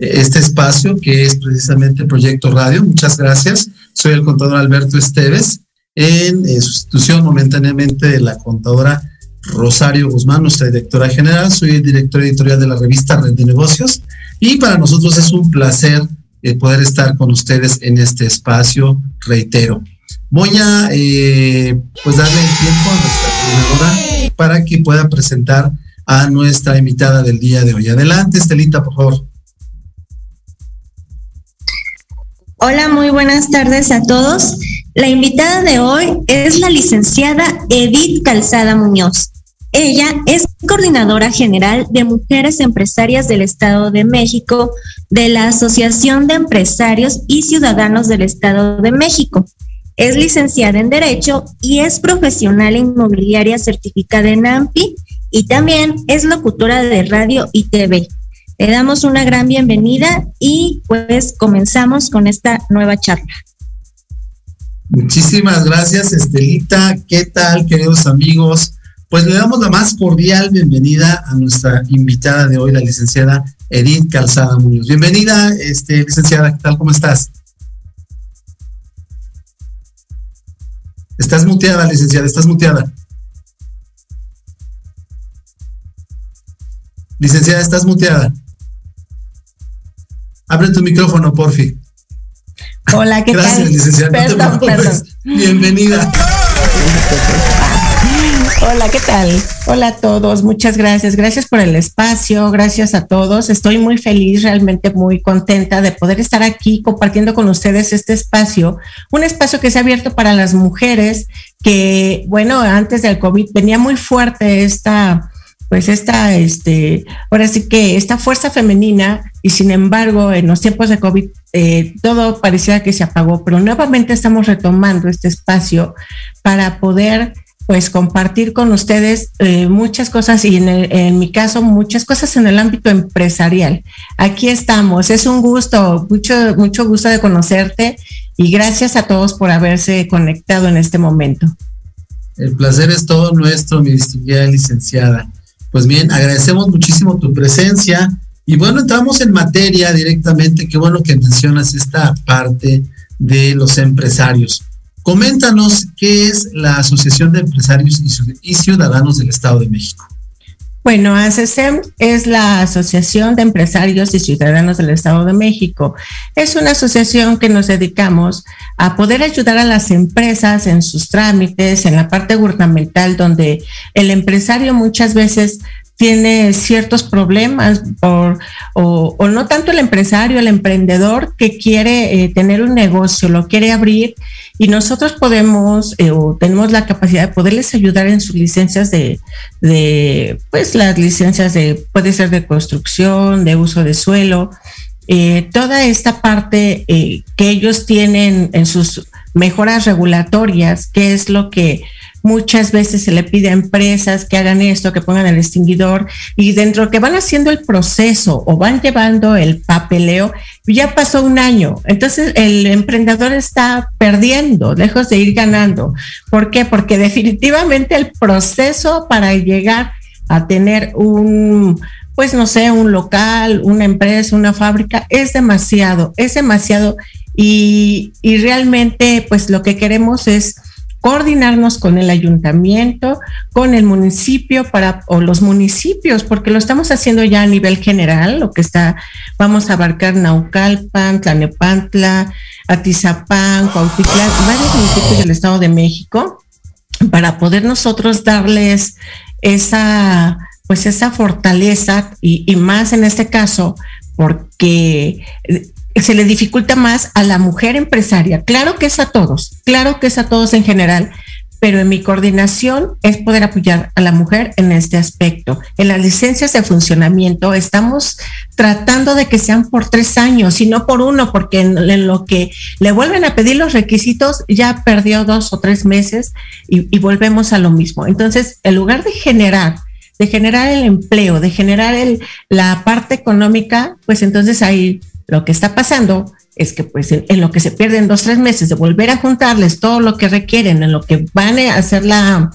este espacio que es precisamente Proyecto Radio. Muchas gracias. Soy el contador Alberto Esteves en, sustitución momentáneamente de la contadora Rosario Guzmán, nuestra directora general. Soy el director editorial de la revista Red de Negocios y para nosotros es un placer eh, poder estar con ustedes en este espacio, reitero. Voy a eh, pues darle el tiempo a nuestra coordinadora para que pueda presentar a nuestra invitada del día de hoy. Adelante, Estelita, por favor. Hola, muy buenas tardes a todos. La invitada de hoy es la licenciada Edith Calzada Muñoz. Ella es coordinadora general de Mujeres Empresarias del Estado de México de la Asociación de Empresarios y Ciudadanos del Estado de México. Es licenciada en Derecho y es profesional inmobiliaria certificada en AMPI y también es locutora de radio y TV. Le damos una gran bienvenida y pues comenzamos con esta nueva charla. Muchísimas gracias, Estelita. ¿Qué tal, queridos amigos? Pues le damos la más cordial bienvenida a nuestra invitada de hoy, la licenciada Edith Calzada Muñoz. Bienvenida, este, licenciada, ¿qué tal? ¿Cómo estás? Estás muteada, licenciada, estás muteada. Licenciada, estás muteada. Abre tu micrófono, porfi. Hola, ¿qué Gracias, tal? licenciada. Perdón, no perdón. Bienvenida. Hola, ¿qué tal? Hola a todos, muchas gracias. Gracias por el espacio, gracias a todos. Estoy muy feliz, realmente muy contenta de poder estar aquí compartiendo con ustedes este espacio, un espacio que se ha abierto para las mujeres, que, bueno, antes del COVID venía muy fuerte esta, pues esta, este, ahora sí que esta fuerza femenina y sin embargo en los tiempos de COVID eh, todo parecía que se apagó, pero nuevamente estamos retomando este espacio para poder pues compartir con ustedes eh, muchas cosas y en, el- en mi caso muchas cosas en el ámbito empresarial. Aquí estamos, es un gusto, mucho, mucho gusto de conocerte y gracias a todos por haberse conectado en este momento. El placer es todo nuestro, mi distinguida licenciada. Pues bien, agradecemos muchísimo tu presencia y bueno, entramos en materia directamente. Qué bueno que mencionas esta parte de los empresarios. Coméntanos qué es la Asociación de Empresarios y Ciu- y Ciudadanos del Estado de México. Bueno, ACESEM es la Asociación de Empresarios y Ciudadanos del Estado de México. Es una asociación que nos dedicamos a poder ayudar a las empresas en sus trámites, en la parte gubernamental, donde el empresario muchas veces tiene ciertos problemas o, o no tanto el empresario, el emprendedor que quiere eh, tener un negocio, lo quiere abrir y nosotros podemos eh, o tenemos la capacidad de poderles ayudar en sus licencias de, de pues las licencias de, puede ser de construcción, de uso de suelo, eh, toda esta parte que ellos tienen en sus mejoras regulatorias, que es lo que muchas veces se le pide a empresas que hagan esto, que pongan el extinguidor y dentro que van haciendo el proceso o van llevando el papeleo, ya pasó un año. Entonces el emprendedor está perdiendo, lejos de ir ganando. ¿Por qué? Porque definitivamente el proceso para llegar a tener un, pues no sé, un local, una empresa, una fábrica, es demasiado, es demasiado. Y, y realmente, pues lo que queremos es coordinarnos con el ayuntamiento, con el municipio para, o los municipios, porque lo estamos haciendo ya a nivel general, lo que está, vamos a abarcar Naucalpan, Tlanepantla, Atizapán, Cuautitlán, varios municipios del Estado de México, para poder nosotros darles esa, pues esa fortaleza y, y más en este caso, porque se le dificulta más a la mujer empresaria. Claro que es a todos, claro que es a todos en general, pero en mi coordinación es poder apoyar a la mujer en este aspecto. En las licencias de funcionamiento estamos tratando de que sean por tres años y no por uno, porque en, lo que le vuelven a pedir los requisitos ya perdió dos o tres meses y, volvemos a lo mismo. Entonces, en lugar de generar de generar el empleo, de generar la parte económica, pues entonces ahí lo que está pasando es que pues en, lo que se pierden dos, tres meses de volver a juntarles todo lo que requieren, en lo que van a hacer la,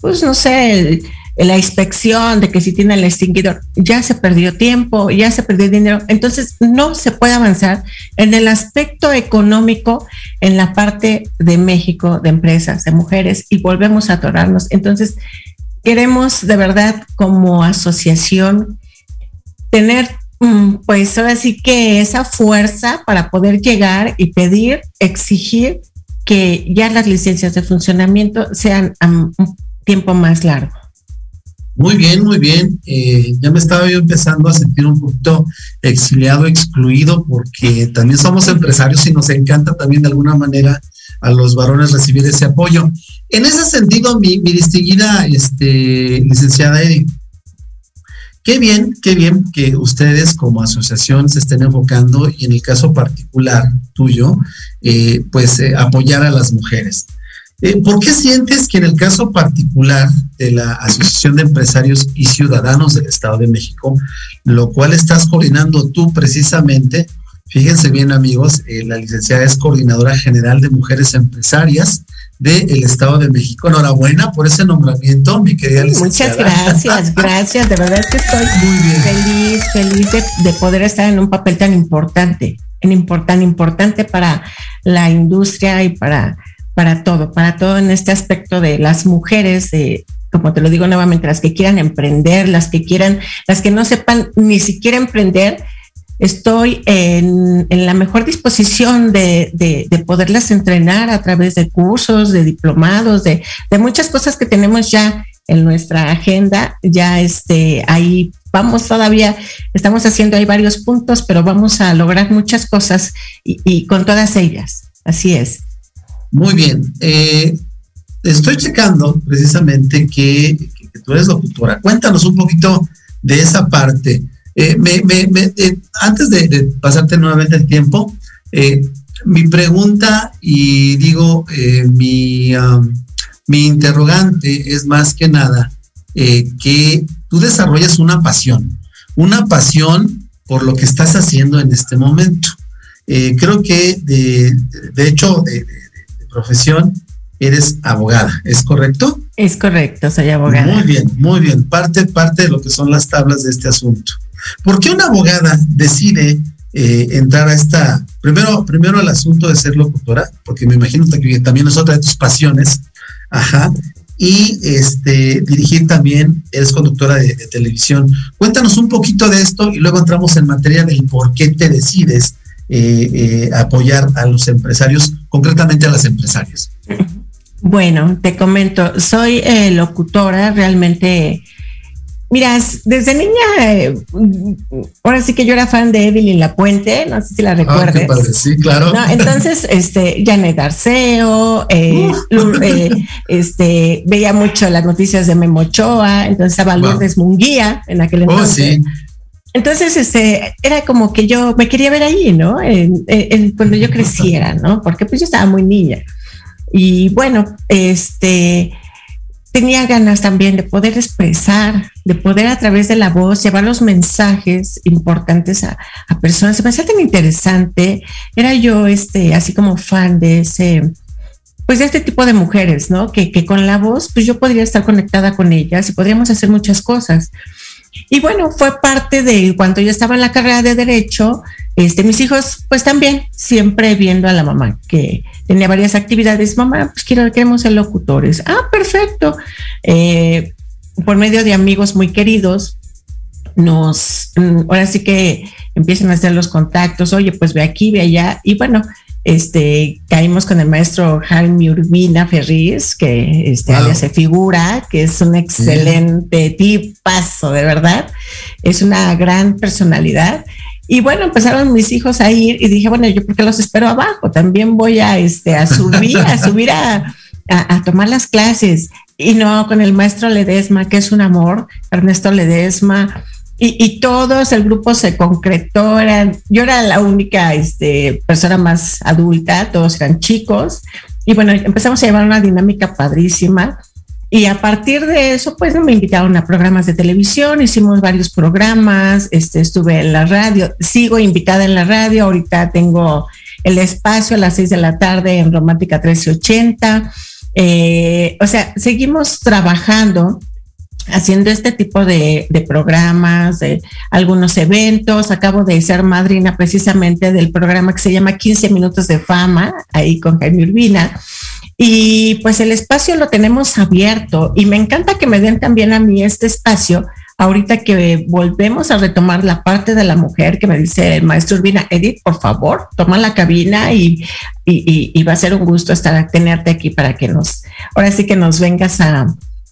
pues no sé, la inspección de que si tiene el extinguidor, ya se perdió tiempo, ya se perdió dinero, entonces no se puede avanzar en el aspecto económico en la parte de México, de empresas, de mujeres, y volvemos a atorarnos. Entonces, queremos de verdad como asociación tener pues ahora sí que esa fuerza para poder llegar y pedir, exigir que ya las licencias de funcionamiento sean a un tiempo más largo. Muy bien, muy bien. Eh, ya me estaba yo empezando a sentir un poquito exiliado, excluido, porque también somos empresarios y nos encanta también de alguna manera a los varones recibir ese apoyo. En ese sentido, mi, mi distinguida este, licenciada Edith, Qué bien, qué bien que ustedes como asociación se estén enfocando y en el caso particular tuyo, eh, pues eh, apoyar a las mujeres. Eh, ¿Por qué sientes que en el caso particular de la Asociación de Empresarios y Ciudadanos del Estado de México, lo cual estás coordinando tú precisamente, fíjense bien amigos, la licenciada es coordinadora general de mujeres empresarias, del Estado de México. Enhorabuena por ese nombramiento, mi querida licenciada. Muchas gracias, gracias. De verdad que estoy muy feliz, feliz de, poder estar en un papel tan importante, en tan importante para la industria y para, para todo, para todo en este aspecto de las mujeres, de, como te lo digo nuevamente, las que quieran emprender, las que quieran, las que no sepan ni siquiera emprender, estoy en, la mejor disposición de, poderlas entrenar a través de cursos, de diplomados, de, muchas cosas que tenemos ya en nuestra agenda. Ya este, ahí vamos todavía, estamos haciendo ahí varios puntos, pero vamos a lograr muchas cosas y, con todas ellas. Así es. Muy bien. Eh, estoy checando precisamente que, que, tú eres locutora. Cuéntanos un poquito de esa parte. Eh, me, me, eh, antes de, pasarte nuevamente el tiempo, eh, mi pregunta y digo, mi, mi interrogante es más que nada que tú desarrollas una pasión, una pasión por lo que estás haciendo en este momento. creo que de, de hecho, de, profesión, eres abogada, ¿es correcto? Es correcto, soy abogada. Muy bien, muy bien. Parte, parte de lo que son las tablas de este asunto. ¿Por qué una abogada decide eh, entrar a esta, primero, primero el asunto de ser locutora, porque me imagino que también es otra de tus pasiones, ajá, y este, dirigir también, eres conductora de, televisión. Cuéntanos un poquito de esto y luego entramos en materia del por qué te decides eh, eh, apoyar a los empresarios, concretamente a las empresarias. Bueno, te comento, soy locutora, realmente Mira, desde niña, eh, ahora sí que yo era fan de Evelyn La Puente, no sé si la ah, recuerdes. sí, claro. entonces, este, Janet Arceo, eh, eh, este, veía mucho las noticias de Memochoa, entonces estaba Lourdes Munguía en aquel oh, entonces. Entonces, este, era como que yo me quería ver ahí, ¿no? cuando yo creciera, ¿no? Porque pues yo estaba muy niña. Y bueno, este, tenía ganas también de poder expresar, de poder a través de la voz llevar los mensajes importantes a, personas. Se me hacía tan interesante. Era yo, este, así como fan de ese, pues de este tipo de mujeres, ¿no? Que, que con la voz, pues yo podría estar conectada con ellas y podríamos hacer muchas cosas. Y bueno, fue parte de cuando yo estaba en la carrera de Derecho, Este, mis hijos, pues también, siempre viendo a la mamá que tenía varias actividades. Mamá, pues quiero, queremos ser locutores. Ah, perfecto. Eh, por medio de amigos muy queridos, nos, mm, ahora sí que empiezan a hacer los contactos, oye, pues ve aquí, ve allá, y bueno, este, caímos con el maestro Jaime Urbina Ferriz, que este, se figura, que es un excelente tipazo, de verdad, es una gran personalidad. Y bueno, empezaron mis hijos a ir y dije, bueno, yo porque los espero abajo, también voy a, este, a subir, a subir a, a, tomar las clases. Y no, con el maestro Ledesma, que es un amor, Ernesto Ledesma, y, todos, el grupo se concretó, eran, yo era la única este, persona más adulta, todos eran chicos, y bueno, empezamos a llevar una dinámica padrísima. Y a partir de eso, pues me invitaron a programas de televisión, hicimos varios programas, este, estuve en la radio, sigo invitada en la radio, ahorita tengo el espacio a las seis de la tarde en Romántica 1380. Eh, o sea, seguimos trabajando haciendo este tipo de, programas, de algunos eventos. Acabo de ser madrina precisamente del programa que se llama 15 Minutos de Fama, ahí con Jaime Urbina. Y pues el espacio lo tenemos abierto y me encanta que me den también a mí este espacio. Ahorita que volvemos a retomar la parte de la mujer que me dice el maestro Urbina, Edith, por favor, toma la cabina y, y va a ser un gusto estar tenerte aquí para que nos, ahora sí que nos vengas a,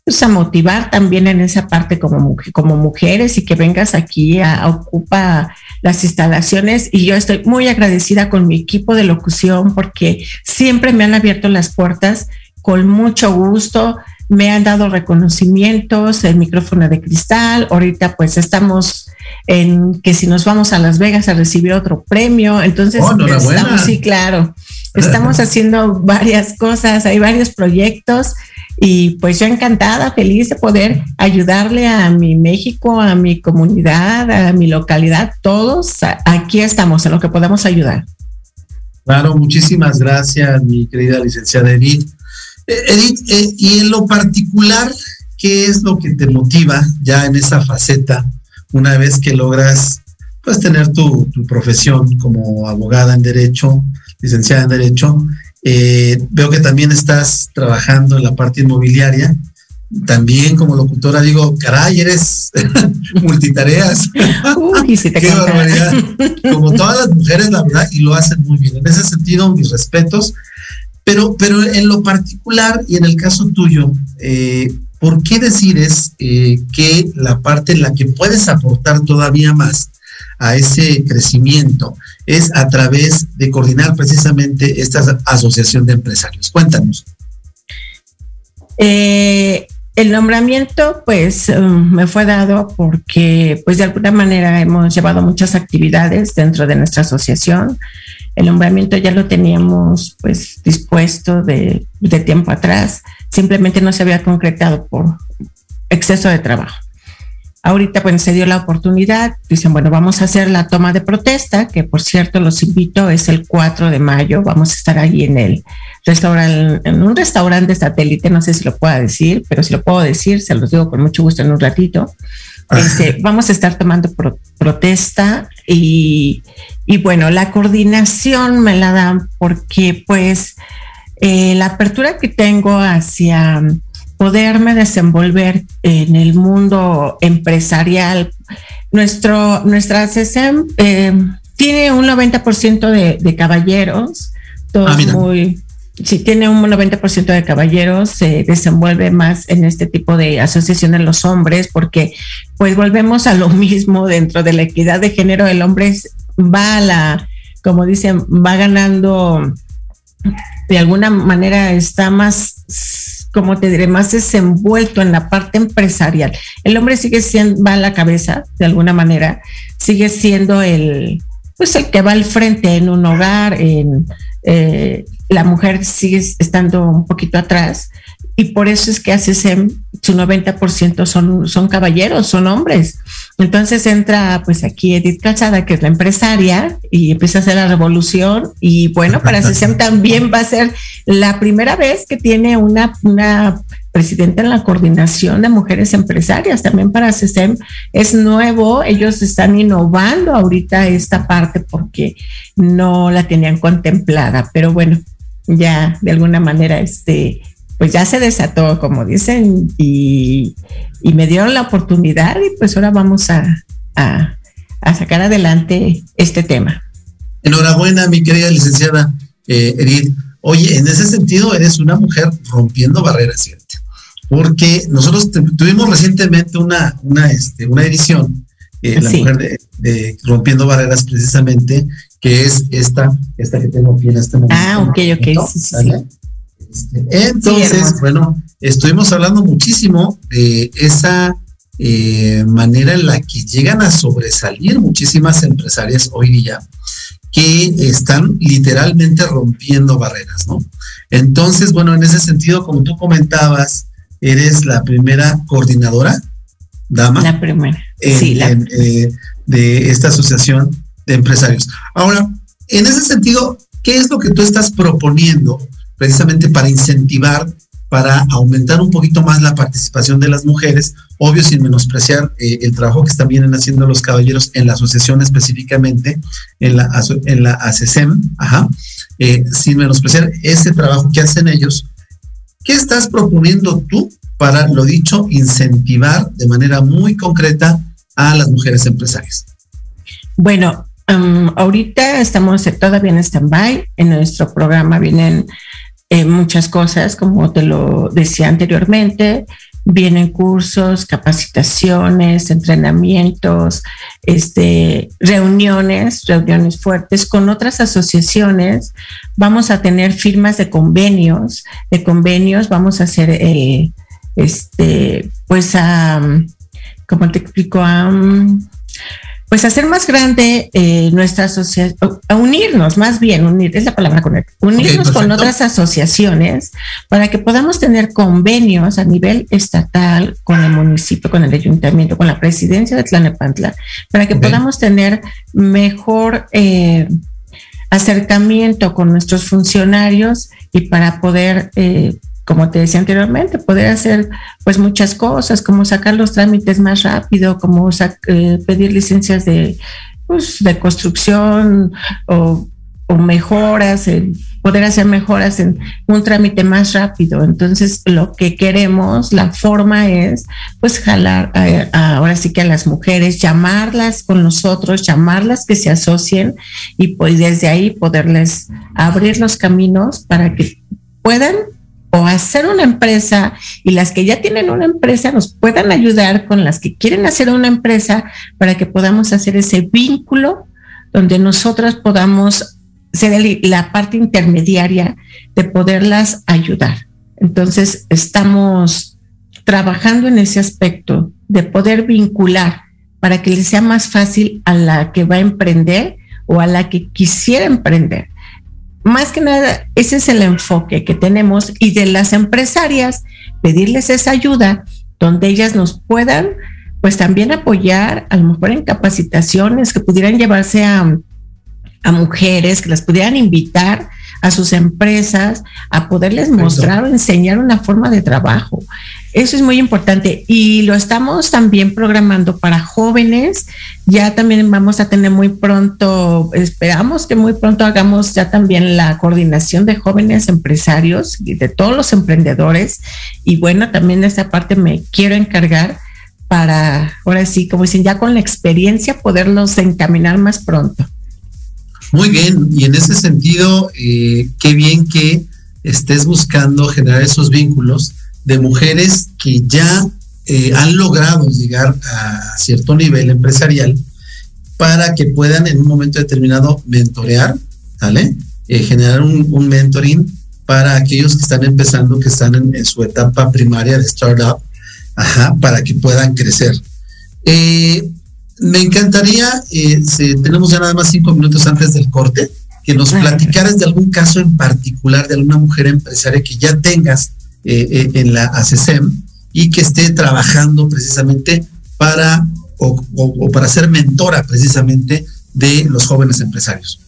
pues, a motivar también en esa parte como, como mujeres y que vengas aquí a, a ocupar las instalaciones. Y yo estoy muy agradecida con mi equipo de locución porque siempre me han abierto las puertas con mucho gusto, me han dado reconocimientos, el micrófono de cristal, ahorita pues estamos en que si nos vamos a Las Vegas a recibir otro premio, entonces oh, estamos, sí, claro, estamos haciendo varias cosas, hay varios proyectos y pues yo encantada, feliz de poder ayudarle a mi México, a mi comunidad, a mi localidad, todos aquí estamos en lo que podemos ayudar. Claro, muchísimas gracias, mi querida licenciada Edith. Eh, Edith, eh, y en lo particular, ¿qué es lo que te motiva ya en esa faceta una vez que logras pues tener tu, tu profesión como abogada en derecho, licenciada en derecho eh, veo que también estás trabajando en la parte inmobiliaria. También como locutora digo, caray, eres multitareas. Qué barbaridad. Como todas las mujeres, la verdad, y lo hacen muy bien. En ese sentido, mis respetos. Pero, pero en lo particular y en el caso tuyo, eh, ¿por qué decides eh, que la parte en la que puedes aportar todavía más a ese crecimiento es a través de coordinar precisamente esta asociación de empresarios. Cuéntanos. Eh, el nombramiento, pues, um, me fue dado porque, pues, de alguna manera hemos llevado muchas actividades dentro de nuestra asociación. El nombramiento ya lo teníamos, pues, dispuesto de, de tiempo atrás. Simplemente no se había concretado por exceso de trabajo. Ahorita pues se dio la oportunidad, dicen, bueno, vamos a hacer la toma de protesta, que por cierto los invito, es el 4 de mayo, vamos a estar allí en el restaurante, en un restaurante satélite, no sé si lo pueda decir, pero si lo puedo decir, se los digo con mucho gusto en un ratito. Este, vamos a estar tomando protesta y, y, bueno, la coordinación me la dan porque pues eh, la apertura que tengo hacia poderme desenvolver en el mundo empresarial. Nuestro, nuestra CSM e eh, tiene un 90% de, de, caballeros, todos ah, muy, sí, tiene un 90% de caballeros, se desenvuelve más en este tipo de asociaciones los hombres, porque pues volvemos a lo mismo dentro de la equidad de género, el hombre va a la, como dicen, va ganando, de alguna manera está más como te diré, más desenvuelto en la parte empresarial. El hombre sigue siendo, va a la cabeza, de alguna manera, sigue siendo el, pues el que va al frente en un hogar, en, eh, la mujer sigue estando un poquito atrás y por eso es que hace su 90% son, son caballeros, son hombres. Entonces entra pues aquí Edith Calzada, que es la empresaria, y empieza a hacer la revolución. Y bueno, para CESEM también va a ser la primera vez que tiene una, una presidenta en la coordinación de mujeres empresarias. También para CESEM es nuevo, ellos están innovando ahorita esta parte porque no la tenían contemplada, pero bueno, ya de alguna manera este pues ya se desató, como dicen, y, me dieron la oportunidad y pues ahora vamos a, sacar adelante este tema. Enhorabuena, mi querida licenciada eh, Edith. Oye, en ese sentido eres una mujer rompiendo barreras, ¿cierto? Porque nosotros tuvimos recientemente una, una, este, una edición, eh, la mujer de, Rompiendo Barreras precisamente, que es esta, esta que tengo aquí en este momento. Ah, ok, ok, sí, sí, entonces, bueno, estuvimos hablando muchísimo de esa eh, manera en la que llegan a sobresalir muchísimas empresarias hoy día que están literalmente rompiendo barreras, ¿no? Entonces, bueno, en ese sentido, como tú comentabas, eres la primera coordinadora, dama. La primera. sí, eh, de esta asociación de empresarios. Ahora, en ese sentido, ¿qué es lo que tú estás proponiendo precisamente para incentivar, para aumentar un poquito más la participación de las mujeres, obvio sin menospreciar eh, el trabajo que están vienen haciendo los caballeros en la asociación específicamente, en la, en ACESEM, ajá, eh, sin menospreciar ese trabajo que hacen ellos. ¿Qué estás proponiendo tú para, lo dicho, incentivar de manera muy concreta a las mujeres empresarias? Bueno, ahorita estamos todavía en stand-by. En nuestro programa vienen muchas cosas, como te lo decía anteriormente. Vienen cursos, capacitaciones, entrenamientos, este, reuniones, reuniones fuertes con otras asociaciones. Vamos a tener firmas de convenios, de convenios. Vamos a hacer, eh, este, pues, a, como te explico, pues hacer más grande eh, nuestra asociación, unirnos, más bien, unir, es la palabra correcta, unirnos con otras asociaciones para que podamos tener convenios a nivel estatal con el municipio, con el ayuntamiento, con la presidencia de Tlanepantla, para que podamos tener mejor eh, acercamiento con nuestros funcionarios y para poder eh, como te decía anteriormente, poder hacer pues muchas cosas, como sacar los trámites más rápido, como eh, pedir licencias de, pues, de construcción o, mejoras, poder hacer mejoras en un trámite más rápido. Entonces, lo que queremos, la forma es pues jalar ahora sí que a las mujeres, llamarlas con nosotros, llamarlas que se asocien y pues desde ahí poderles abrir los caminos para que puedan o hacer una empresa y las que ya tienen una empresa nos puedan ayudar con las que quieren hacer una empresa para que podamos hacer ese vínculo donde nosotras podamos ser la parte intermediaria de poderlas ayudar. Entonces, estamos trabajando en ese aspecto de poder vincular para que le sea más fácil a la que va a emprender o a la que quisiera emprender más que nada, ese es el enfoque que tenemos y de las empresarias, pedirles esa ayuda donde ellas nos puedan, pues también apoyar, a lo mejor en capacitaciones que pudieran llevarse a, a mujeres, que las pudieran invitar a sus empresas a poderles mostrar o enseñar una forma de trabajo. Eso es muy importante y lo estamos también programando para jóvenes. Ya también vamos a tener muy pronto, esperamos que muy pronto hagamos ya también la coordinación de jóvenes empresarios y de todos los emprendedores. Y bueno, también de esa parte me quiero encargar para, ahora sí, como dicen, ya con la experiencia poderlos encaminar más pronto. Muy bien, y en ese sentido, eh, qué bien que estés buscando generar esos vínculos de mujeres que ya eh, han logrado llegar a cierto nivel empresarial para que puedan en un momento determinado mentorear, ¿vale? Eh, generar un, mentoring para aquellos que están empezando, que están en, su etapa primaria de startup, ajá, para que puedan crecer. Eh, me encantaría, si tenemos ya nada más cinco minutos antes del corte, que nos platicaras de algún caso en particular de alguna mujer empresaria que ya tengas eh, eh, en la ACSEM y que esté trabajando precisamente para o, para ser mentora precisamente de los jóvenes empresarios.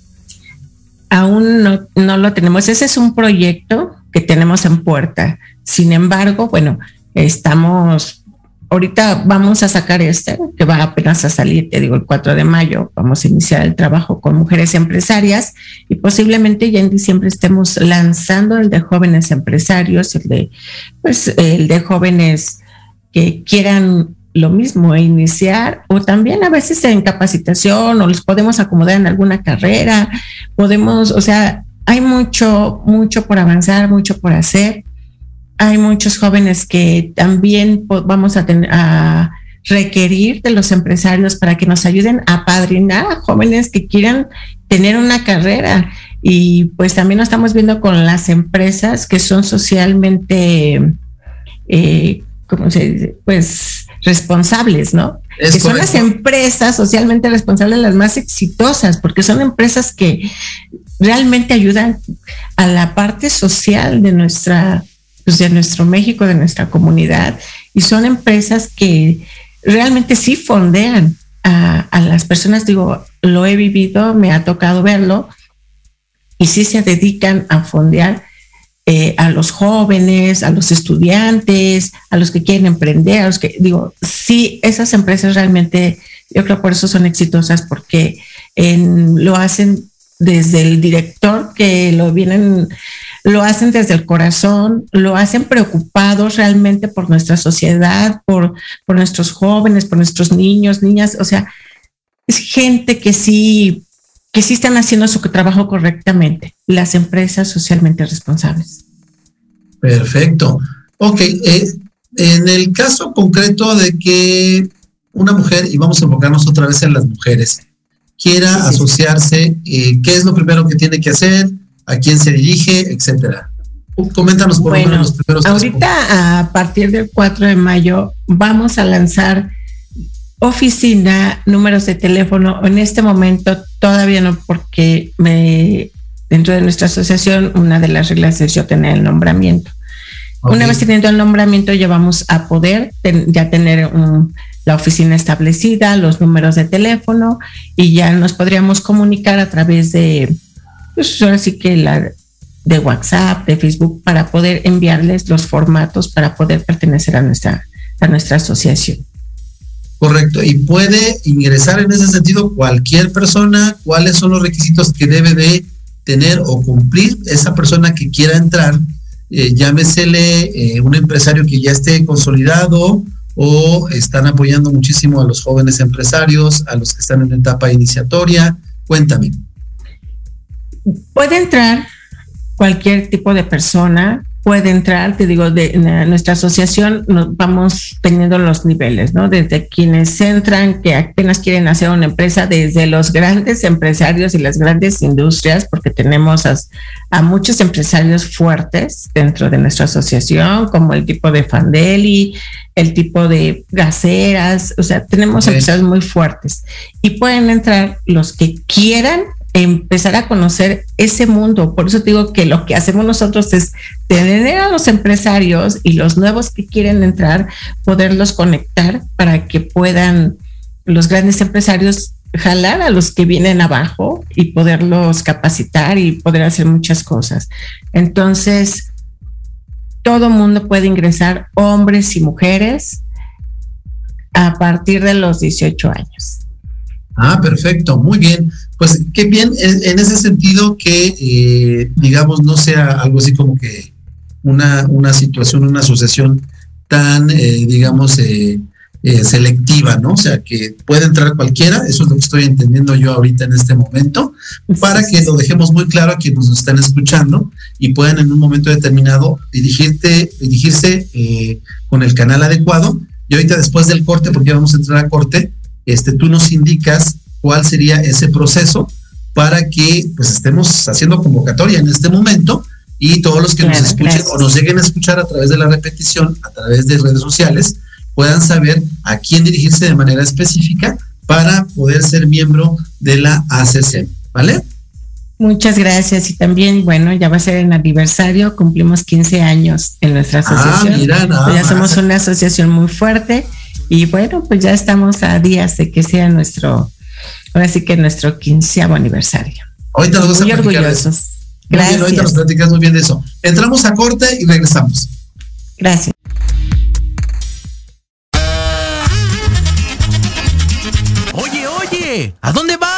Aún no, no lo tenemos. Ese es un proyecto que tenemos en puerta. Sin embargo, bueno, estamos, ahorita vamos a sacar este, que va apenas a salir, te digo, el 4 de mayo, vamos a iniciar el trabajo con mujeres empresarias y posiblemente ya en diciembre estemos lanzando el de jóvenes empresarios, el de, pues, el de jóvenes que quieran lo mismo, iniciar o también a veces en capacitación o los podemos acomodar en alguna carrera, podemos, o sea, hay mucho, mucho por avanzar, mucho por hacer. Hay muchos jóvenes que también vamos a, tener, a requerir de los empresarios para que nos ayuden a padrinar a jóvenes que quieran tener una carrera. Y pues también lo estamos viendo con las empresas que son socialmente, eh, ¿cómo se dice? Pues responsables, ¿no? que son las empresas socialmente responsables las más exitosas, porque son empresas que realmente ayudan a la parte social de nuestra, pues de nuestro México, de nuestra comunidad, y son empresas que realmente sí fondean a, las personas, digo, lo he vivido, me ha tocado verlo, y sí se dedican a fondear eh, a los jóvenes, a los estudiantes, a los que quieren emprender, a los que, digo, sí, esas empresas realmente, yo creo por eso son exitosas, porque lo hacen desde el director, que lo vienen, lo hacen desde el corazón, lo hacen preocupados realmente por nuestra sociedad, por, por nuestros jóvenes, por nuestros niños, niñas, o sea, es gente que sí que sí están haciendo su trabajo correctamente, las empresas socialmente responsables. Perfecto. Ok, eh, en el caso concreto de que una mujer, y vamos a enfocarnos otra vez en las mujeres, quiera asociarse, eh, ¿qué es lo primero que tiene que hacer? ¿A quién se dirige? Etcétera. Coméntanos por bueno, los primeros Ahorita, a partir del 4 de mayo, vamos a lanzar oficina, números de teléfono. En este momento todavía no, porque me, dentro de nuestra asociación una de las reglas es yo tener el nombramiento. Una vez teniendo el nombramiento ya vamos a poder ya tener la oficina establecida, los números de teléfono y ya nos podríamos comunicar a través de, pues ahora sí que la de WhatsApp, de Facebook, para poder enviarles los formatos para poder pertenecer a nuestra, a nuestra asociación. Correcto, y puede ingresar en ese sentido cualquier persona, cuáles son los requisitos que debe de tener o cumplir esa persona que quiera entrar, eh, llámesele eh, un empresario que ya esté consolidado o están apoyando muchísimo a los jóvenes empresarios, a los que están en etapa iniciatoria. Cuéntame. Puede entrar cualquier tipo de persona, puede entrar, te digo, de, nuestra asociación nos vamos teniendo los niveles, ¿no? Desde quienes entran, que apenas quieren hacer una empresa, desde los grandes empresarios y las grandes industrias, porque tenemos a, muchos empresarios fuertes dentro de nuestra asociación, como el tipo de Fandeli, el tipo de gaseras, o sea, tenemos empresarios muy fuertes. Y pueden entrar los que quieran empezar a conocer ese mundo. Por eso digo que lo que hacemos nosotros es tener a los empresarios y los nuevos que quieren entrar, poderlos conectar para que puedan los grandes empresarios jalar a los que vienen abajo y poderlos capacitar y poder hacer muchas cosas. Entonces, todo mundo puede ingresar, hombres y mujeres, a partir de los 18 años. Ah, perfecto, muy bien. Pues qué bien, en ese sentido que, eh, digamos, no sea algo así como que una, una situación, una asociación tan, eh, digamos, eh, selectiva, ¿no? O sea, que puede entrar cualquiera, eso es lo que estoy entendiendo yo ahorita en este momento, para que lo dejemos muy claro a quienes nos están escuchando y puedan en un momento determinado dirigirte, dirigirse con el canal adecuado. Y ahorita después del corte, porque vamos a entrar a corte, este, tú nos indicas cuál sería ese proceso para que pues estemos haciendo convocatoria en este momento y todos los que nos escuchen o nos lleguen a escuchar a través de la repetición, a través de redes sociales, puedan saber a quién dirigirse de manera específica para poder ser miembro de la ACC, ¿vale? Muchas gracias y también, bueno, ya va a ser el aniversario, cumplimos 15 años en nuestra ah, asociación. ya somos una asociación muy fuerte y bueno, pues ya estamos a días de que sea nuestro, ahora sí que nuestro quinceavo aniversario. Ahorita nos Muy orgullosos. Gracias. ahorita nos platicas muy bien de eso. Entramos a corte y regresamos. Gracias. Oye, oye, ¿a dónde vas?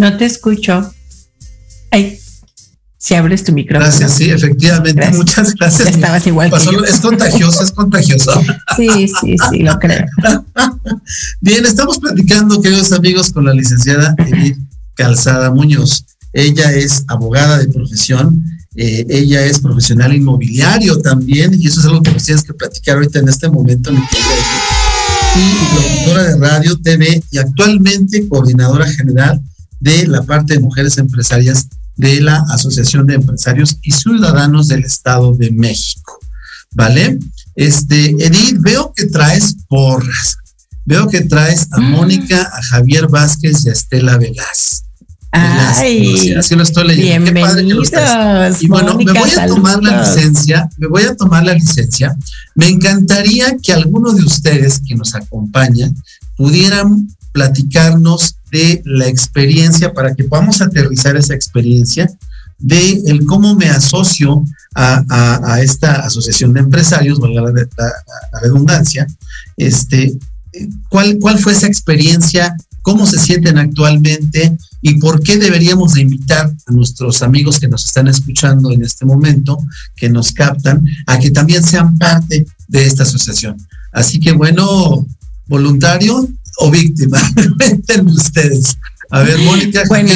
No te escucho. Ay, si abres tu micrófono. Gracias, sí, efectivamente. Muchas gracias. estabas igual. Es contagioso, es contagioso. Sí, sí, sí, lo creo. Bien, estamos platicando, queridos amigos, con la licenciada Edith Calzada Muñoz. Ella es abogada de profesión, eh, ella es profesional inmobiliario también, y eso es algo que nos tienes que platicar ahorita en este momento. En el y productora de radio, TV y actualmente coordinadora general de la parte de mujeres empresarias de la Asociación de Empresarios y Ciudadanos del Estado de México. ¿Vale? Este, Edith, veo que traes porras. Veo que traes a mm. Mónica, a Javier Vázquez y a Estela Vegas. Ay, así lo estoy leyendo. Bienvenidos. Y bueno, me voy a tomar la licencia, me voy a tomar la licencia. Me encantaría que alguno de ustedes que nos acompaña pudieran platicarnos de la experiencia para que podamos aterrizar esa experiencia de el cómo me asocio a, esta asociación de empresarios, valga la, la, redundancia, este, ¿cuál, ¿cuál fue esa experiencia? ¿Cómo se sienten actualmente? ¿Y por qué deberíamos de invitar a nuestros amigos que nos están escuchando en este momento, que nos captan, a que también sean parte de esta asociación? Así que bueno, voluntario, o víctima? Cuéntenme ustedes. A ver, Mónica, bueno,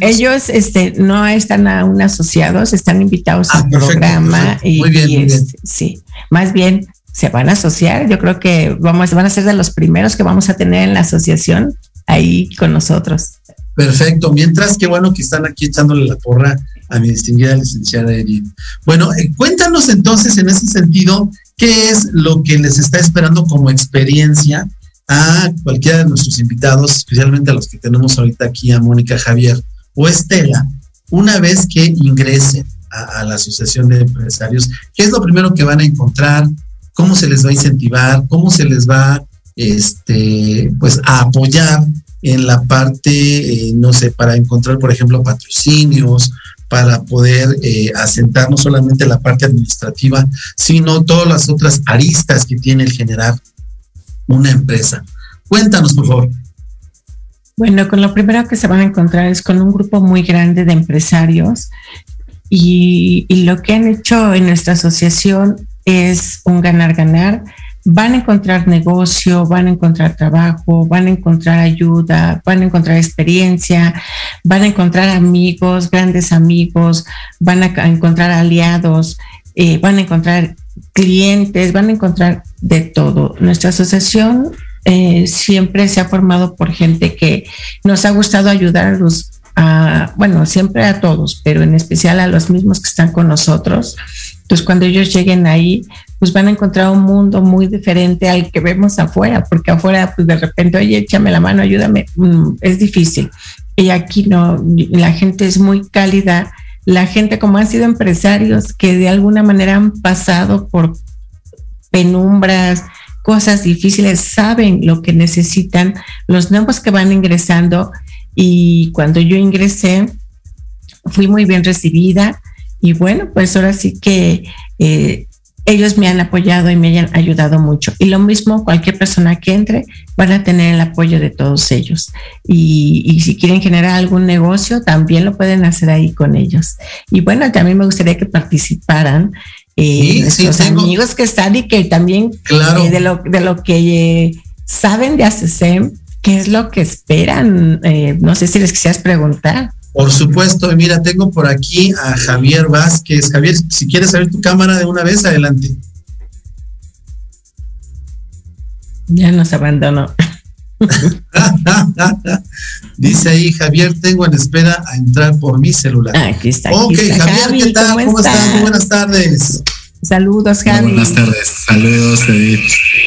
ellos este, no están aún asociados, están invitados ah, al programa y, muy bien, este, sí, más bien se van a asociar. Yo creo que vamos, van a ser de los primeros que vamos a tener en la asociación ahí con nosotros. Perfecto. Mientras, qué bueno que están aquí echándole la porra a mi distinguida licenciada Edith. Bueno, eh, cuéntanos entonces en ese sentido, ¿qué es lo que les está esperando como experiencia a cualquiera de nuestros invitados, especialmente a los que tenemos ahorita aquí, a Mónica Javier o Estela, una vez que ingresen a, la Asociación de Empresarios? ¿Qué es lo primero que van a encontrar? ¿Cómo se les va a incentivar? ¿Cómo se les va este, pues, a apoyar en la parte, eh, no sé, para encontrar, por ejemplo, patrocinios, para poder eh, asentar no solamente la parte administrativa, sino todas las otras aristas que tiene el generar una empresa. Cuéntanos, por favor. Bueno, con lo primero que se van a encontrar es con un grupo muy grande de empresarios y, lo que han hecho en nuestra asociación es un ganar-ganar van a encontrar negocio, van a encontrar trabajo, van a encontrar ayuda, van a encontrar experiencia, van a encontrar amigos, grandes amigos, van a encontrar aliados, eh, van a encontrar clientes, van a encontrar de todo. Nuestra asociación eh, siempre se ha formado por gente que nos ha gustado ayudar a los, bueno, siempre a todos, pero en especial a los mismos que están con nosotros. Entonces, cuando ellos lleguen ahí, pues van a encontrar un mundo muy diferente al que vemos afuera, porque afuera, pues de repente, oye, échame la mano, ayúdame, mm, es difícil. Y aquí no, la gente es muy cálida, la gente como han sido empresarios que de alguna manera han pasado por penumbras, cosas difíciles, saben lo que necesitan, los nuevos que van ingresando y cuando yo ingresé fui muy bien recibida y bueno, pues ahora sí que eh, ellos me han apoyado y me han ayudado mucho. Y lo mismo, cualquier persona que entre van a tener el apoyo de todos ellos. Y, si quieren generar algún negocio, también lo pueden hacer ahí con ellos. Y bueno, también me gustaría que participaran eh, nuestros amigos que están y que también eh, de, lo, de lo que eh, saben de ACCEM, qué es lo que esperan. Eh, no sé si les quisieras preguntar. Por supuesto, mira, tengo por aquí a Javier Vázquez. Javier, si quieres abrir tu cámara de una vez, adelante. Ya nos abandonó. Dice ahí, Javier, tengo en espera a entrar por mi celular. Ah, aquí está. ok, Javier, ¿qué tal? ¿Cómo, estás? Muy buenas tardes. Saludos, Javier. Buenas tardes. Saludos, Edith.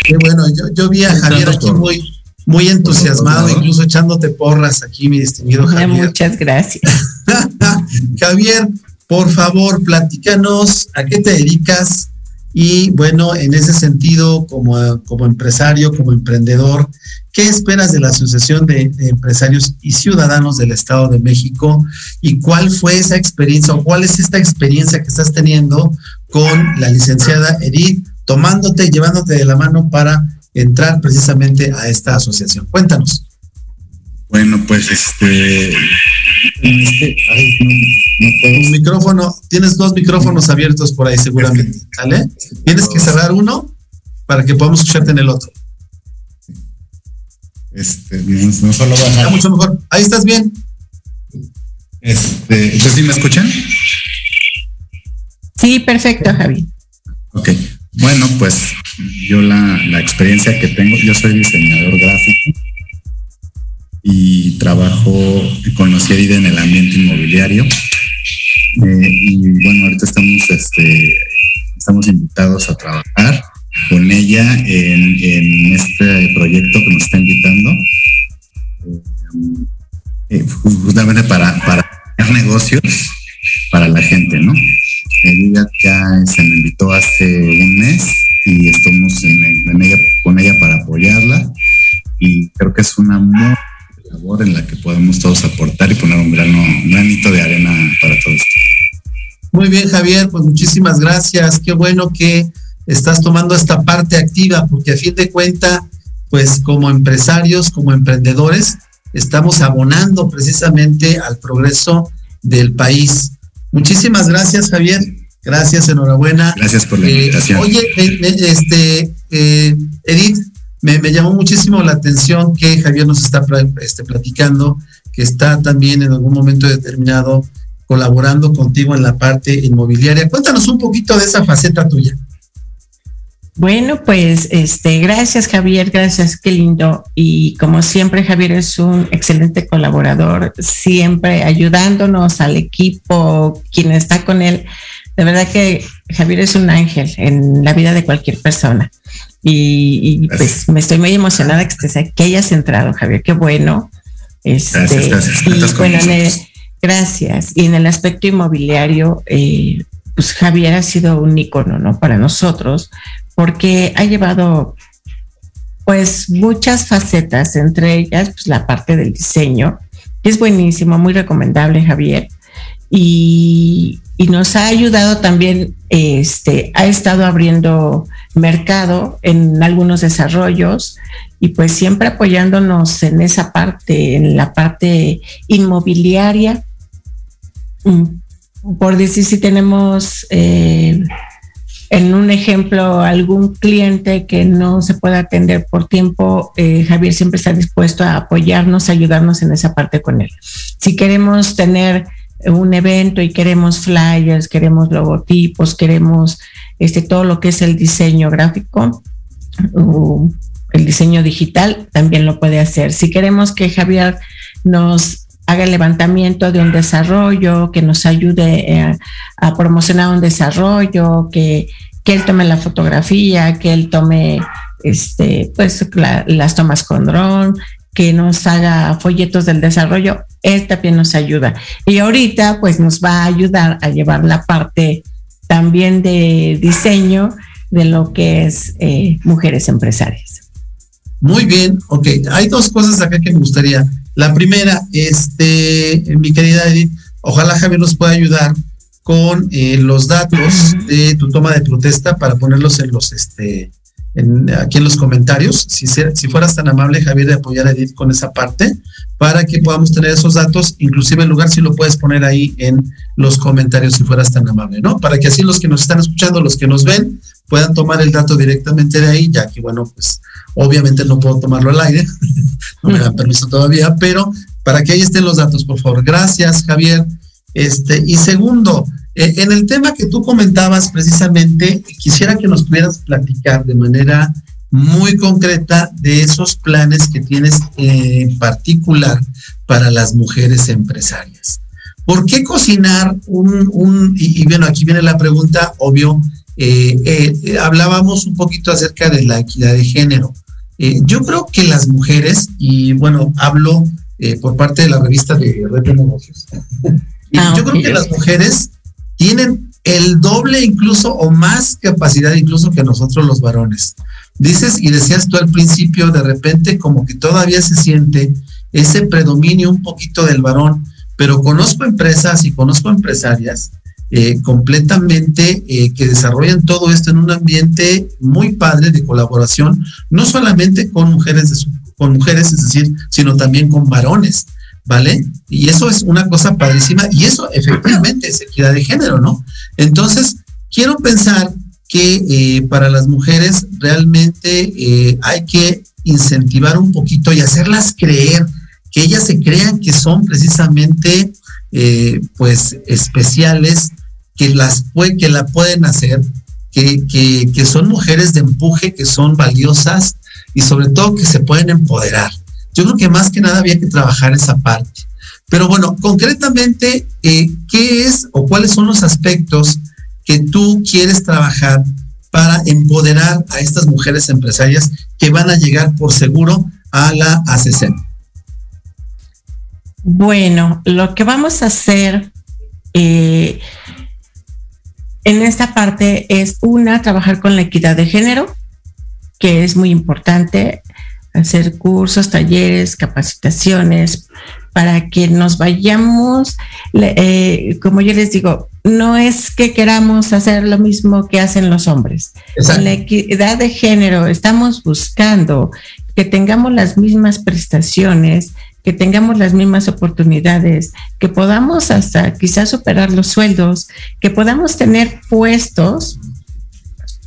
Qué bueno, yo, yo vi a Javier aquí muy muy entusiasmado, incluso echándote porras aquí, mi distinguido Javier. Muchas gracias. Javier, por favor, platícanos a qué te dedicas y bueno, en ese sentido, como, como empresario, como emprendedor, ¿qué esperas de la Asociación de, Empresarios y Ciudadanos del Estado de México? ¿Y cuál fue esa experiencia o cuál es esta experiencia que estás teniendo con la licenciada Edith, tomándote llevándote de la mano para entrar precisamente a esta asociación. Cuéntanos. Bueno, pues este, este Un micrófono, tienes dos micrófonos abiertos por ahí seguramente, ¿sale? Tienes que cerrar uno para que podamos escucharte en el otro. Este, no solo bajar. mucho mejor. Ahí estás bien. Este, ¿entonces sí me escuchan? Sí, perfecto, Javi. Ok. Bueno, pues yo la, experiencia que tengo, yo soy diseñador gráfico y trabajo, conocí a Ida en el ambiente inmobiliario. Eh, y bueno, ahorita estamos, este, estamos invitados a trabajar con ella en, este proyecto que nos está invitando, eh, eh, justamente para, para negocios para la gente, ¿no? Ella ya se me invitó hace un mes y estamos en, ella, con ella para apoyarla y creo que es una muy labor en la que podemos todos aportar y poner un grano, un granito de arena para todos. Muy bien, Javier, pues muchísimas gracias. Qué bueno que estás tomando esta parte activa, porque a fin de cuenta, pues como empresarios, como emprendedores, estamos abonando precisamente al progreso del país. Muchísimas gracias, Javier. Gracias, enhorabuena. Gracias por la eh, invitación. oye, este, eh, Edith, me, llamó muchísimo la atención que Javier nos está este, platicando, que está también en algún momento determinado colaborando contigo en la parte inmobiliaria. Cuéntanos un poquito de esa faceta tuya. Bueno, pues este, gracias Javier, gracias, qué lindo. Y como siempre, Javier es un excelente colaborador, siempre ayudándonos al equipo, quien está con él. De verdad que Javier es un ángel en la vida de cualquier persona. Y, pues me estoy muy emocionada que, estés, que hayas entrado, Javier, qué bueno. Este, gracias, gracias. gracias. Y en el aspecto inmobiliario, eh, pues Javier ha sido un icono, ¿no? Para nosotros, porque ha llevado pues muchas facetas, entre ellas pues la parte del diseño, que es buenísimo, muy recomendable Javier, y, nos ha ayudado también, este, ha estado abriendo mercado en algunos desarrollos y pues siempre apoyándonos en esa parte, en la parte inmobiliaria. Mm, por decir si tenemos eh, en un ejemplo, algún cliente que no se pueda atender por tiempo, eh, Javier siempre está dispuesto a apoyarnos, ayudarnos en esa parte con él. Si queremos tener un evento y queremos flyers, queremos logotipos, queremos este, todo lo que es el diseño gráfico, el diseño digital, también lo puede hacer. Si queremos que Javier nos haga el levantamiento de un desarrollo, que nos ayude eh, a, promocionar un desarrollo, que, él tome la fotografía, que él tome este, pues, las tomas con dron, que nos haga folletos del desarrollo, él también nos ayuda. Y ahorita pues nos va a ayudar a llevar la parte también de diseño de lo que es eh, mujeres empresarias. Muy bien, ok. Hay dos cosas acá que me gustaría la primera, este, mi querida Edith, ojalá Javier nos pueda ayudar con eh, los datos de tu toma de protesta para ponerlos en los, este, aquí en los comentarios. Si, si fueras tan amable, Javier, de apoyar a Edith con esa parte, para que podamos tener esos datos, inclusive el lugar si lo puedes poner ahí en los comentarios, si fueras tan amable, ¿no? Para que así los que nos están escuchando, los que nos ven, puedan tomar el dato directamente de ahí, ya que, bueno, pues obviamente no puedo tomarlo al aire, no me dan permiso todavía, pero para que ahí estén los datos, por favor. Gracias, Javier. Este, y segundo, eh, en el tema que tú comentabas precisamente, quisiera que nos pudieras platicar de manera muy concreta de esos planes que tienes en particular para las mujeres empresarias. ¿Por qué cocinar un, un y, y, bueno, aquí viene la pregunta, obvio, eh, eh, hablábamos un poquito acerca de la equidad de género. Eh, yo creo que las mujeres, y bueno, hablo por parte de la revista de Red de Negocios, ah, yo creo que las mujeres tienen el doble incluso o más capacidad incluso que nosotros los varones. Dices y decías tú al principio, de repente como que todavía se siente ese predominio un poquito del varón, pero conozco empresas y conozco empresarias eh, completamente eh, que desarrollan todo esto en un ambiente muy padre de colaboración, no solamente con mujeres, con mujeres, es decir, sino también con varones, ¿vale? Y eso es una cosa padrísima y eso efectivamente es equidad de género, ¿no? Entonces, quiero pensar que eh, para las mujeres realmente hay que incentivar un poquito y hacerlas creer, que ellas se crean que son precisamente pues especiales, que las que la pueden hacer, que, que, son mujeres de empuje, que son valiosas y sobre todo que se pueden empoderar. Yo creo que más que nada había que trabajar esa parte. Pero bueno, concretamente, eh, ¿qué es o cuáles son los aspectos que tú quieres trabajar para empoderar a estas mujeres empresarias que van a llegar por seguro a la ACC? Bueno, lo que vamos a hacer eh, en esta parte es una, trabajar con la equidad de género, que es muy importante, hacer cursos, talleres, capacitaciones, para que nos vayamos, eh, como yo les digo, no es que queramos hacer lo mismo que hacen los hombres. En la equidad de género estamos buscando que tengamos las mismas prestaciones, que tengamos las mismas oportunidades, que podamos hasta quizás superar los sueldos, que podamos tener puestos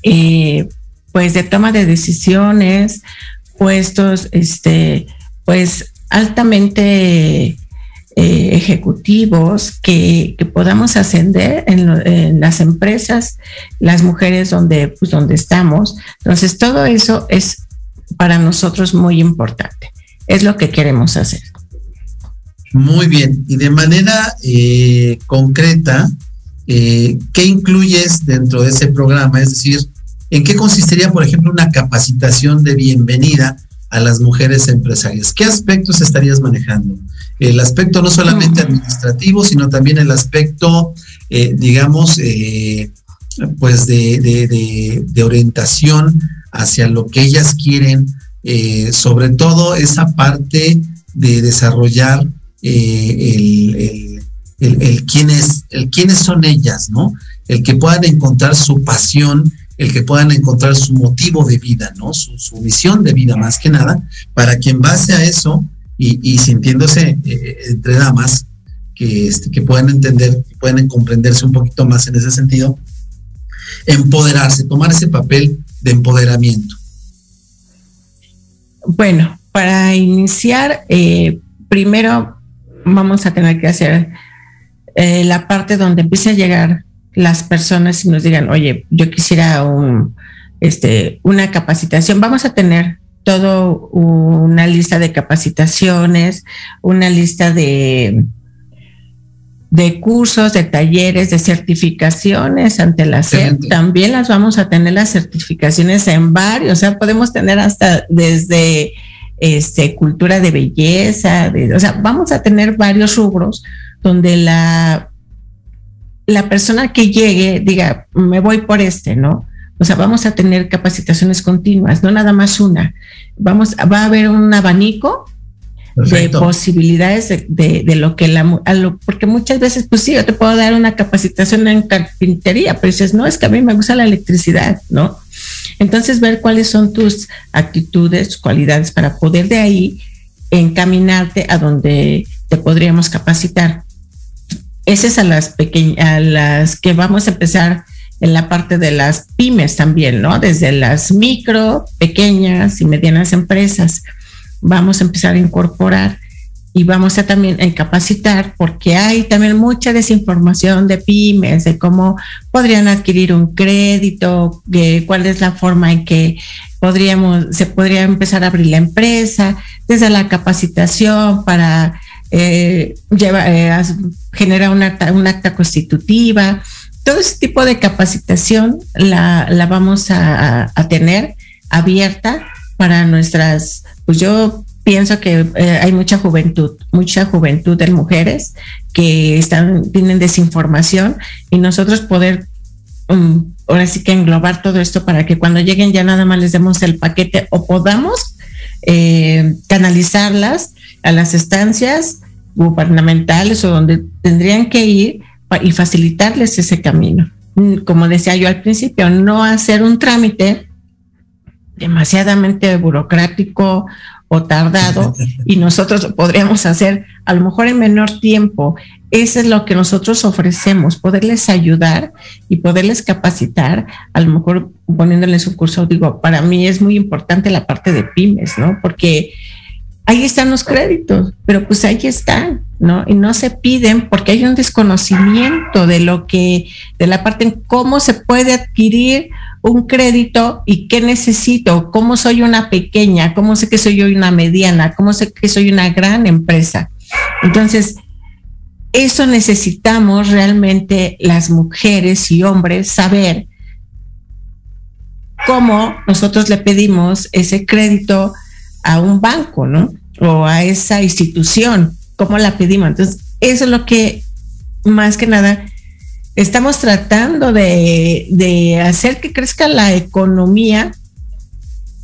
eh, pues de toma de decisiones, puestos este pues altamente eh, ejecutivos que, podamos ascender en, las empresas, las mujeres donde, pues, donde estamos. Entonces, todo eso es para nosotros muy importante. Es lo que queremos hacer. Muy bien. Y de manera eh, concreta, eh, ¿qué incluyes dentro de ese programa? Es decir, ¿en qué consistiría, por ejemplo, una capacitación de bienvenida a las mujeres empresarias? ¿Qué aspectos estarías manejando? El aspecto no solamente administrativo, sino también el aspecto, eh, digamos, pues de, de, orientación hacia lo que ellas quieren, sobre todo esa parte de desarrollar eh, el, el, quién es, el quiénes son ellas, ¿no? El que puedan encontrar su pasión, el que puedan encontrar su motivo de vida, ¿no? Su, su misión de vida más que nada, para que en base a eso y, sintiéndose eh, entre damas, que, este, que puedan entender, que puedan comprenderse un poquito más en ese sentido, empoderarse, tomar ese papel de empoderamiento. Bueno, para iniciar, eh, primero vamos a tener que hacer eh, la parte donde empiece a llegar las personas y nos digan, oye, yo quisiera un, este, una capacitación. Vamos a tener todo una lista de capacitaciones, una lista de, de cursos, de talleres, de certificaciones ante la SEP. También las vamos a tener las certificaciones en varios, o sea, podemos tener hasta desde este, cultura de belleza, o sea, vamos a tener varios rubros donde la, la persona que llegue diga, me voy por este, ¿no? O sea, vamos a tener capacitaciones continuas, no nada más una. Vamos, va a haber un abanico de posibilidades de, de, lo que la, porque muchas veces, pues sí, yo te puedo dar una capacitación en carpintería, pero dices, no, es que a mí me gusta la electricidad, ¿no? Entonces, ver cuáles son tus actitudes, cualidades para poder de ahí encaminarte a donde te podríamos capacitar. Esas a las pequeñas, a las que vamos a empezar en la parte de las pymes también, ¿no? Desde las micro, pequeñas y medianas empresas vamos a empezar a incorporar y vamos a también a capacitar porque hay también mucha desinformación de pymes, de cómo podrían adquirir un crédito, de cuál es la forma en que podríamos, se podría empezar a abrir la empresa, desde la capacitación para eh, eh generar un acta, un acta constitutiva. Todo ese tipo de capacitación la, la vamos a, a tener abierta para nuestras, pues yo pienso que eh, hay mucha juventud, mucha juventud de mujeres que están, tienen desinformación y nosotros poder um, ahora sí que englobar todo esto para que cuando lleguen ya nada más les demos el paquete o podamos eh, canalizarlas a las estancias gubernamentales o donde tendrían que ir y facilitarles ese camino. Mm, como decía yo al principio, no hacer un trámite demasiadamente burocrático o tardado y nosotros lo podríamos hacer a lo mejor en menor tiempo. Eso es lo que nosotros ofrecemos, poderles ayudar y poderles capacitar, a lo mejor poniéndoles un curso, digo, para mí es muy importante la parte de pymes, ¿no? Porque ahí están los créditos, pero pues ahí están, ¿no? Y no se piden porque hay un desconocimiento de lo que, de la parte en cómo se puede adquirir un crédito y qué necesito, cómo soy una pequeña, cómo sé que soy una mediana, cómo sé que soy una gran empresa. Entonces, eso necesitamos realmente las mujeres y hombres saber cómo nosotros le pedimos ese crédito a un banco, ¿no? O a esa institución, cómo la pedimos. Entonces, eso es lo que más que nada estamos tratando de, hacer que crezca la economía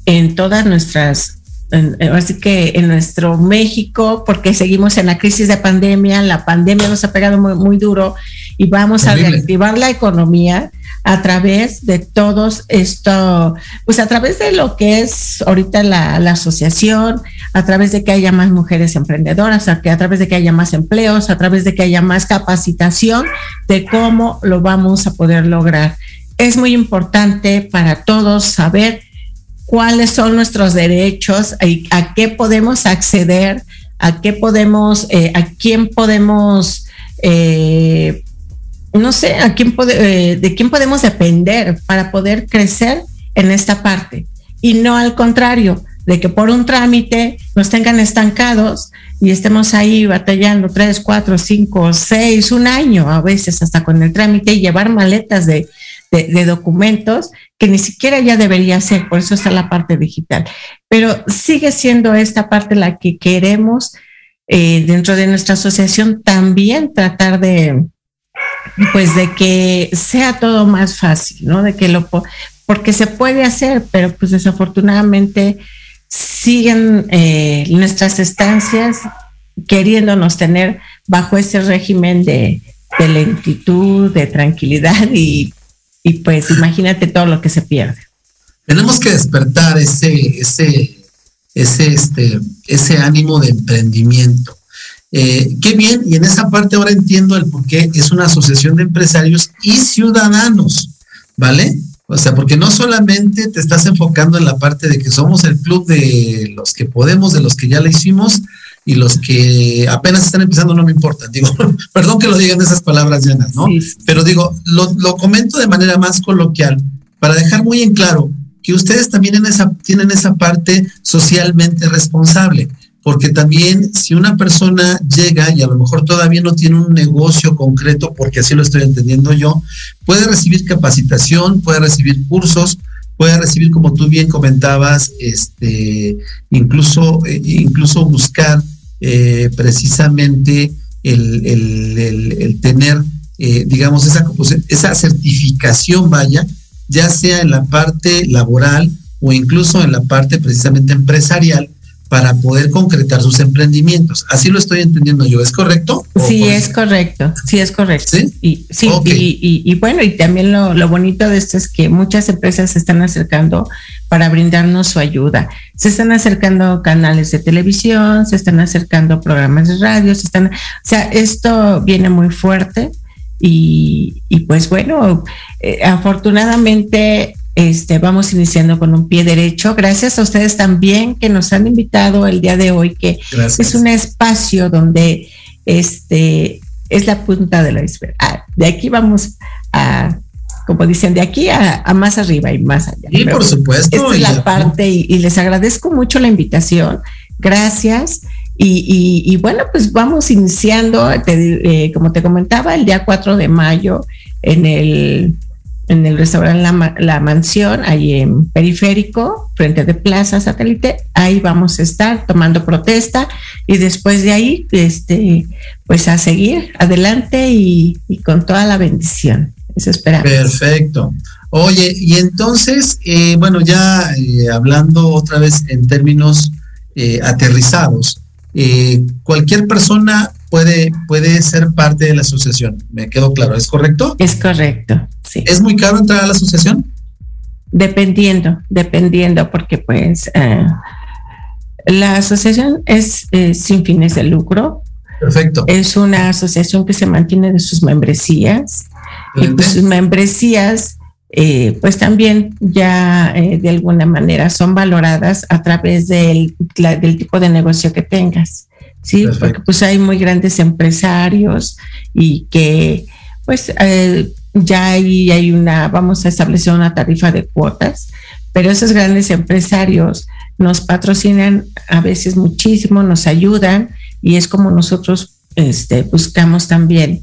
en todas nuestras así que en nuestro México, porque seguimos en la crisis de pandemia, la pandemia nos ha pegado muy, muy duro y vamos a reactivar la economía a través de todos esto, pues a través de lo que es ahorita la, asociación, a través de que haya más mujeres emprendedoras, a, que a través de que haya más empleos, a través de que haya más capacitación de cómo lo vamos a poder lograr. Es muy importante para todos saber cuáles son nuestros derechos y a qué podemos acceder a qué podemos, eh, a quién podemos, eh, no sé, a quién eh, de quién podemos depender para poder crecer en esta parte. Y no al contrario, de que por un trámite nos tengan estancados y estemos ahí batallando tres, cuatro, cinco, seis, un año a veces hasta con el trámite y llevar maletas de, de, documentos que ni siquiera ya debería ser, por eso está la parte digital. Pero sigue siendo esta parte la que queremos eh, dentro de nuestra asociación también tratar de, pues de que sea todo más fácil, ¿no? De que lo, porque se puede hacer, pero pues desafortunadamente siguen eh, nuestras estancias queriéndonos tener bajo ese régimen de, lentitud, de tranquilidad y y pues imagínate todo lo que se pierde. Tenemos que despertar ese, ese, ese, este, ese ánimo de emprendimiento. Eh, qué bien, y en esa parte ahora entiendo el por qué es una asociación de empresarios y ciudadanos, ¿vale? O sea, porque no solamente te estás enfocando en la parte de que somos el club de los que podemos, de los que ya lo hicimos, y los que apenas están empezando no me importan. Digo, perdón que lo digan esas palabras llenas, ¿no? Pero digo, lo, lo, comento de manera más coloquial para dejar muy en claro que ustedes también en esa, tienen esa parte socialmente responsable. Porque también si una persona llega y a lo mejor todavía no tiene un negocio concreto, porque así lo estoy entendiendo yo, puede recibir capacitación, puede recibir cursos, puede recibir, como tú bien comentabas, este, incluso, eh, incluso buscar eh, precisamente el, tener, eh, digamos, esa, esa certificación, vaya, ya sea en la parte laboral o incluso en la parte precisamente empresarial, para poder concretar sus emprendimientos. Así lo estoy entendiendo yo, ¿es correcto? Sí, es correcto, sí, es correcto. Sí, y, sí y, bueno, y también lo, lo, bonito de esto es que muchas empresas se están acercando para brindarnos su ayuda. Se están acercando canales de televisión, se están acercando programas de radio, se están, o sea, esto viene muy fuerte. Y, y pues bueno, eh, afortunadamente este, vamos iniciando con un pie derecho. Gracias a ustedes también que nos han invitado el día de hoy, que es un espacio donde este, es la punta de la iceberg. Ah, de aquí vamos a, como dicen, de aquí a, más arriba y más allá. Y por supuesto. Esta es la parte y, les agradezco mucho la invitación. Gracias. Y, bueno, pues vamos iniciando, eh, como te comentaba, el día 4 de mayo en el en el restaurante la, Mansión, ahí en Periférico, frente de Plaza Satélite. Ahí vamos a estar tomando protesta y después de ahí, este, pues a seguir adelante y, con toda la bendición. Eso esperamos. Perfecto. Oye, y entonces, eh, bueno, ya eh, hablando otra vez en términos eh, aterrizados, cualquier persona puede, puede ser parte de la asociación. Me quedó claro, ¿es correcto? Es correcto, sí. ¿Es muy caro entrar a la asociación? Dependiendo, dependiendo, porque pues eh, la asociación es sin fines de lucro. Perfecto. Es una asociación que se mantiene de sus membresías. Y pues sus membresías, eh, pues también ya eh, de alguna manera son valoradas a través del, del tipo de negocio que tengas. ¿Sí? Porque pues hay muy grandes empresarios y que pues eh, ya ahí hay una, vamos a establecer una tarifa de cuotas, pero esos grandes empresarios nos patrocinan a veces muchísimo, nos ayudan y es como nosotros este, buscamos también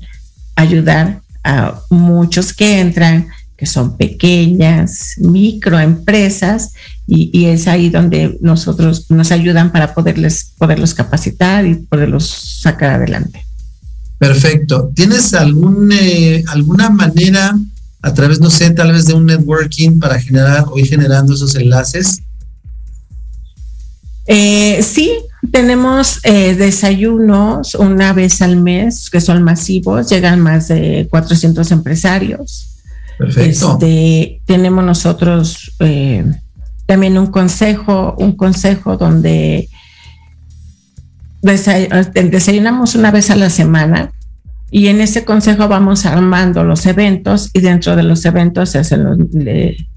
ayudar a muchos que entran que son pequeñas, microempresas, y, y, es ahí donde nosotros nos ayudan para poderles, poderlos capacitar y poderlos sacar adelante. Perfecto. ¿Tienes algún, eh, alguna manera, a través, no sé, tal vez de un networking para generar o ir generando esos enlaces? Eh, sí, tenemos eh, desayunos una vez al mes que son masivos, llegan más de 400 empresarios. Este, tenemos nosotros eh, también un consejo, un consejo donde desayunamos una vez a la semana y en ese consejo vamos armando los eventos y dentro de los eventos se hacen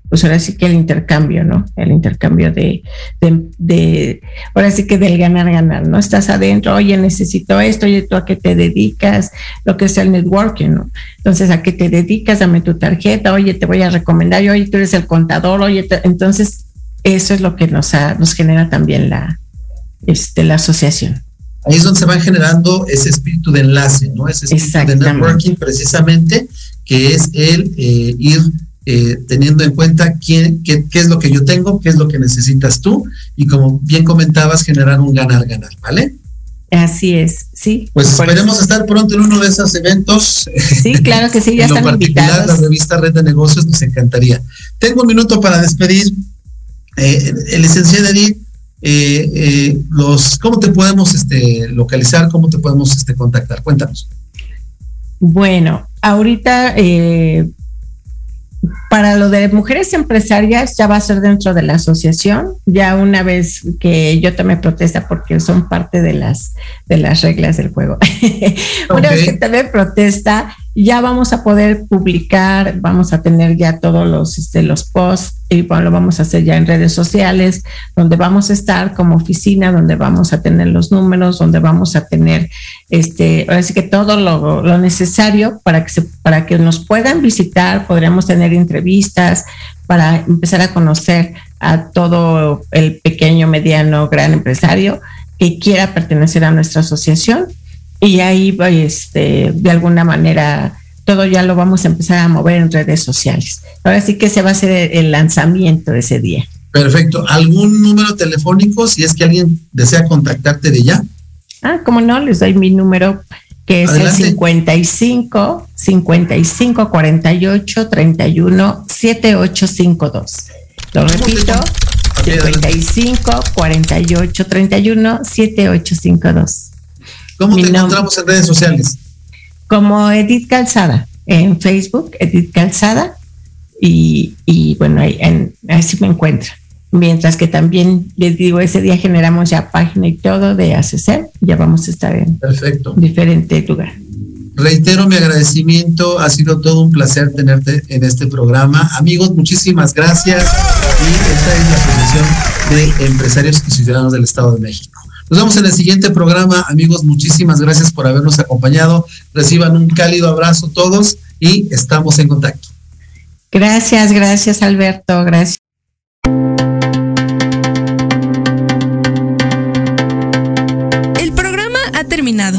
pues ahora sí que el intercambio, ¿no? El intercambio de, de, ahora sí que del ganar, ganar, ¿no? Estás adentro, oye, necesito esto, oye, tú a qué te dedicas, lo que es el networking, ¿no? Entonces, ¿a qué te dedicas? Dame tu tarjeta, oye, te voy a recomendar, oye, tú eres el contador, oye, entonces, eso es lo que nos, nos genera también la, este, la asociación. Ahí es donde se va generando ese espíritu de enlace, ¿no? Ese espíritu de networking precisamente, que es el eh, ir eh, teniendo en cuenta quién, qué, es lo que yo tengo, qué es lo que necesitas tú, y como bien comentabas, generar un ganar-ganar, ¿vale? Así es, sí. Pues esperemos estar pronto en uno de esos eventos. Sí, claro que sí, ya en están lo particular, la revista Red de Negocios nos encantaría. Tengo un minuto para despedir. Eh, el licenciado Edith, eh, eh, los, ¿cómo te podemos este, localizar? ¿Cómo te podemos este, contactar? Cuéntanos. Bueno, ahorita eh, para lo de mujeres empresarias ya va a ser dentro de la asociación, ya una vez que yo tome protesta porque son parte de las de las reglas del juego. una vez que tome protesta, ya vamos a poder publicar, vamos a tener ya todos los, este, los posts y bueno, lo vamos a hacer ya en redes sociales, donde vamos a estar como oficina, donde vamos a tener los números, donde vamos a tener, este, ahora sí que todo lo, lo necesario para que, se, para que nos puedan visitar, podríamos tener entrevistas para empezar a conocer a todo el pequeño, mediano, gran empresario que quiera pertenecer a nuestra asociación y ahí este, de alguna manera todo ya lo vamos a empezar a mover en redes sociales. Ahora sí que se va a hacer el lanzamiento de ese día. Perfecto. ¿Algún número telefónico si es que alguien desea contactarte de ya? Ah, como no, les doy mi número que es el 55 55 48 31 7852. Lo repito, 55 48 31 7852. ¿Cómo te encontramos en redes sociales? Como Edith Calzada, en Facebook, Edith Calzada, y, bueno, ahí, en, así me encuentro. Mientras que también les digo, ese día generamos ya página y todo de ACC, ya vamos a estar en Perfecto. diferente lugar. Reitero mi agradecimiento, ha sido todo un placer tenerte en este programa. Amigos, muchísimas gracias. Y esta es la Asociación de Empresarios y Ciudadanos del Estado de México. Nos vemos en el siguiente programa. Amigos, muchísimas gracias por habernos acompañado. Reciban un cálido abrazo todos y estamos en contacto. Gracias, gracias Alberto, gracias. El programa ha terminado.